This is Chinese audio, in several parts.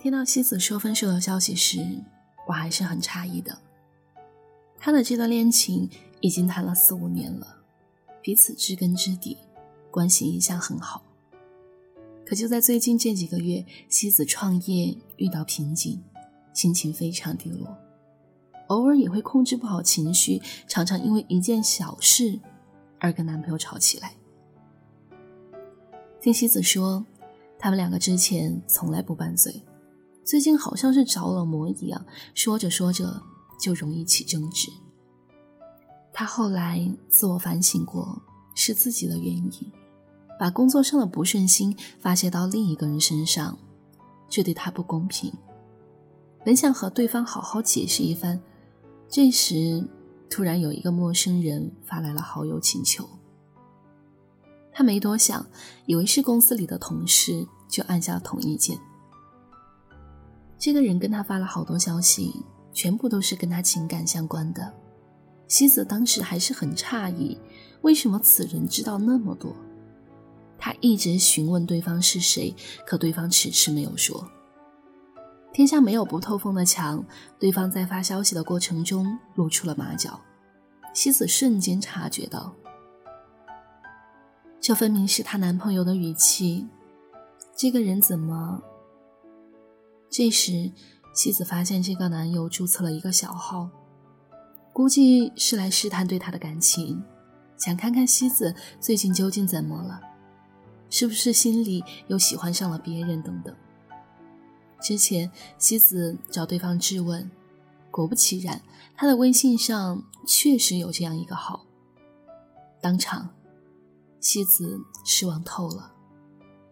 听到妻子说分手的消息时，我还是很诧异的。他的这段恋情已经谈了四五年了，彼此知根知底，关系一向很好。可就在最近这几个月，妻子创业遇到瓶颈，心情非常低落，偶尔也会控制不好情绪，常常因为一件小事而跟男朋友吵起来。听妻子说，他们两个之前从来不拌嘴。最近好像是着了魔一样，说着说着就容易起争执。他后来自我反省过，是自己的原因，把工作上的不顺心发泄到另一个人身上，这对他不公平。本想和对方好好解释一番，这时突然有一个陌生人发来了好友请求。他没多想，以为是公司里的同事，就按下了同意键。这个人跟他发了好多消息，全部都是跟他情感相关的。西子当时还是很诧异，为什么此人知道那么多？他一直询问对方是谁，可对方迟迟没有说。天下没有不透风的墙，对方在发消息的过程中露出了马脚，西子瞬间察觉到，这分明是她男朋友的语气。这个人怎么？这时，妻子发现这个男友注册了一个小号，估计是来试探对他的感情，想看看西子最近究竟怎么了，是不是心里又喜欢上了别人等等。之前西子找对方质问，果不其然，他的微信上确实有这样一个号。当场，西子失望透了。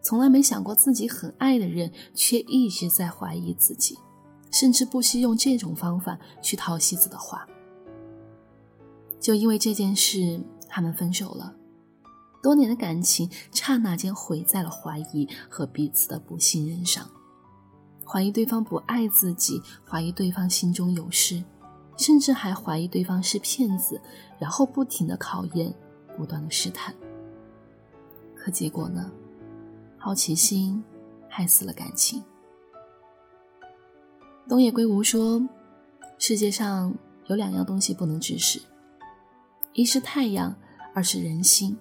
从来没想过自己很爱的人，却一直在怀疑自己，甚至不惜用这种方法去套西子的话。就因为这件事，他们分手了。多年的感情，刹那间毁在了怀疑和彼此的不信任上。怀疑对方不爱自己，怀疑对方心中有事，甚至还怀疑对方是骗子，然后不停的考验，不断的试探。可结果呢？好奇心害死了感情。东野圭吾说：“世界上有两样东西不能直视，一是太阳，二是人心。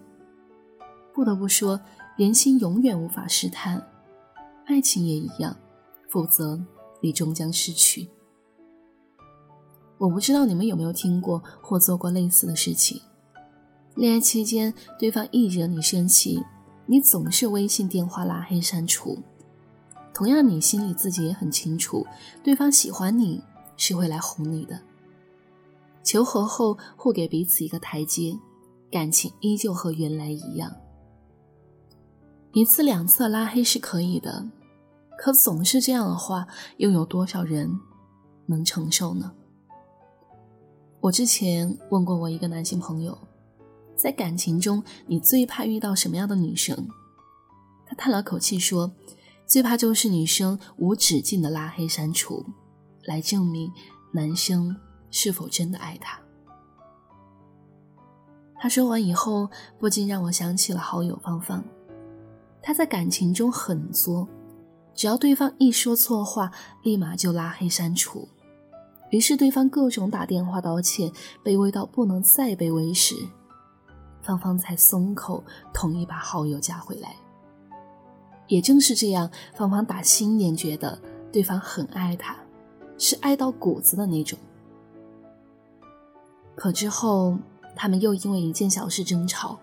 不得不说，人心永远无法试探，爱情也一样，否则你终将失去。我不知道你们有没有听过或做过类似的事情：恋爱期间，对方一惹你生气。”你总是微信电话拉黑删除，同样你心里自己也很清楚，对方喜欢你是会来哄你的。求和后互给彼此一个台阶，感情依旧和原来一样。一次两次拉黑是可以的，可总是这样的话，又有多少人能承受呢？我之前问过我一个男性朋友。在感情中，你最怕遇到什么样的女生？他叹了口气说：“最怕就是女生无止境的拉黑删除，来证明男生是否真的爱她。”他说完以后，不禁让我想起了好友芳芳。他在感情中很作，只要对方一说错话，立马就拉黑删除。于是对方各种打电话道歉，卑微到不能再卑微时。芳芳才松口，同意把好友加回来。也正是这样，芳芳打心眼觉得对方很爱她，是爱到骨子的那种。可之后，他们又因为一件小事争吵，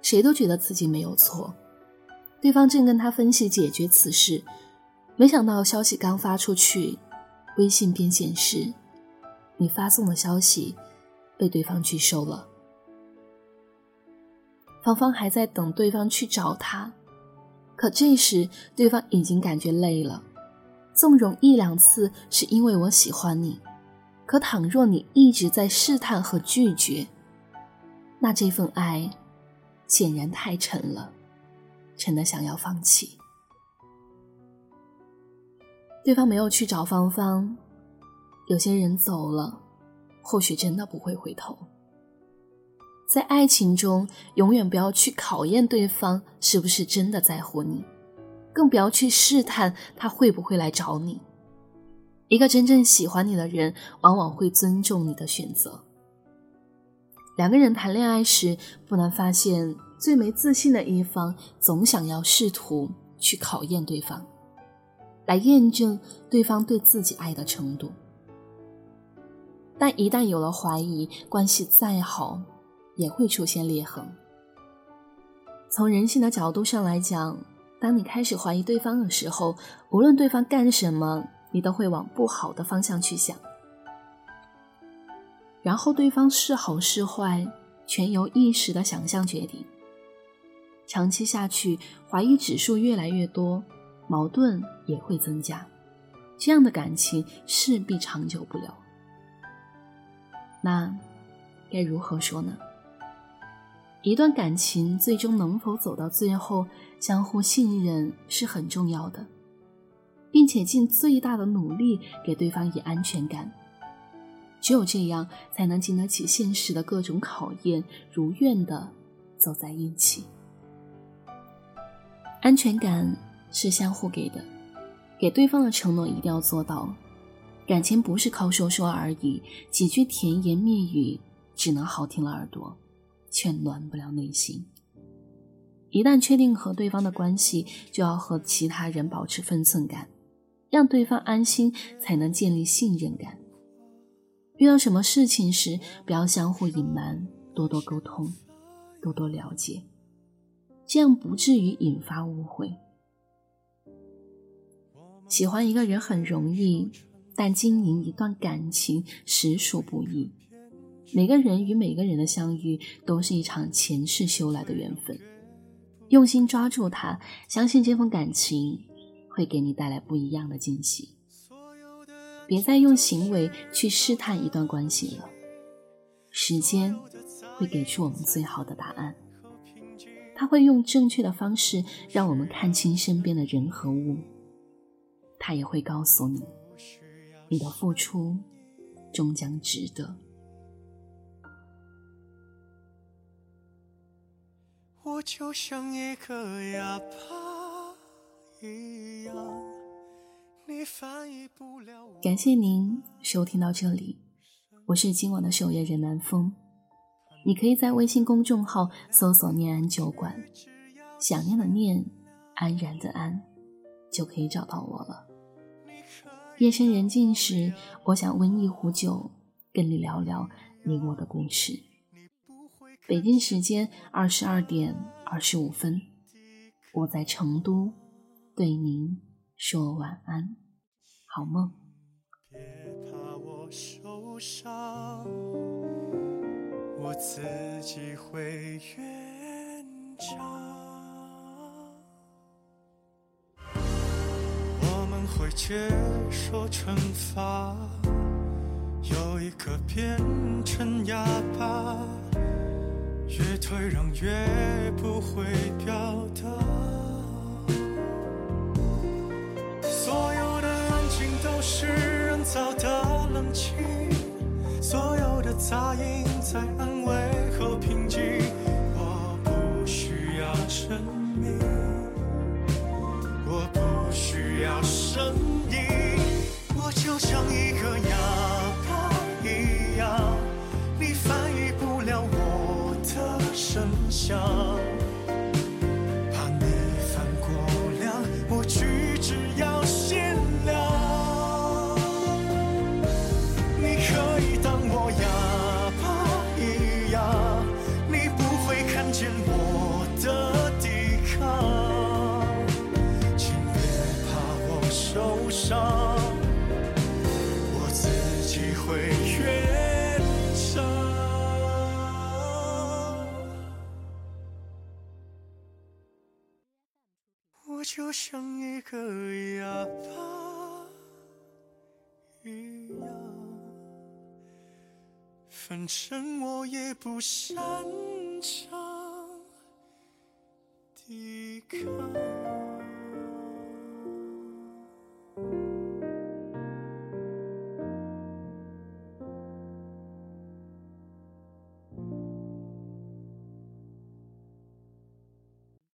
谁都觉得自己没有错。对方正跟他分析解决此事，没想到消息刚发出去，微信便显示你发送的消息被对方拒收了。芳芳还在等对方去找她，可这时对方已经感觉累了。纵容一两次是因为我喜欢你，可倘若你一直在试探和拒绝，那这份爱显然太沉了，沉的想要放弃。对方没有去找芳芳，有些人走了，或许真的不会回头。在爱情中，永远不要去考验对方是不是真的在乎你，更不要去试探他会不会来找你。一个真正喜欢你的人，往往会尊重你的选择。两个人谈恋爱时，不难发现，最没自信的一方总想要试图去考验对方，来验证对方对自己爱的程度。但一旦有了怀疑，关系再好，也会出现裂痕。从人性的角度上来讲，当你开始怀疑对方的时候，无论对方干什么，你都会往不好的方向去想。然后对方是好是坏，全由一时的想象决定。长期下去，怀疑指数越来越多，矛盾也会增加，这样的感情势必长久不了。那该如何说呢？一段感情最终能否走到最后，相互信任是很重要的，并且尽最大的努力给对方以安全感。只有这样，才能经得起现实的各种考验，如愿的走在一起。安全感是相互给的，给对方的承诺一定要做到。感情不是靠说说而已，几句甜言蜜语只能好听了耳朵，却暖不了内心。一旦确定和对方的关系，就要和其他人保持分寸感，让对方安心，才能建立信任感。遇到什么事情时，不要相互隐瞒，多多沟通，多多了解，这样不至于引发误会。喜欢一个人很容易。但经营一段感情实属不易。每个人与每个人的相遇都是一场前世修来的缘分，用心抓住它，相信这份感情会给你带来不一样的惊喜。别再用行为去试探一段关系了，时间会给出我们最好的答案。他会用正确的方式让我们看清身边的人和物，他也会告诉你。你的付出终将值得。我就像一个哑巴一样，你翻译不了。感谢您收听到这里，我是今晚的守夜人南风。你可以在微信公众号搜索“念安酒馆”，想念的念，安然的安，就可以找到我了。夜深人静时，我想温一壶酒，跟你聊聊你我的故事。北京时间二十二点二十五分，我在成都，对您说晚安，好梦。别怕我受伤，我自己会圆场。会接受惩罚，有一颗变成哑巴，越退让越不会表达。所有的安静都是人造的冷清，所有的杂音在安慰和平静。我不需要证明，会圆场。我就像一个哑巴一样，反正我也不擅长抵抗。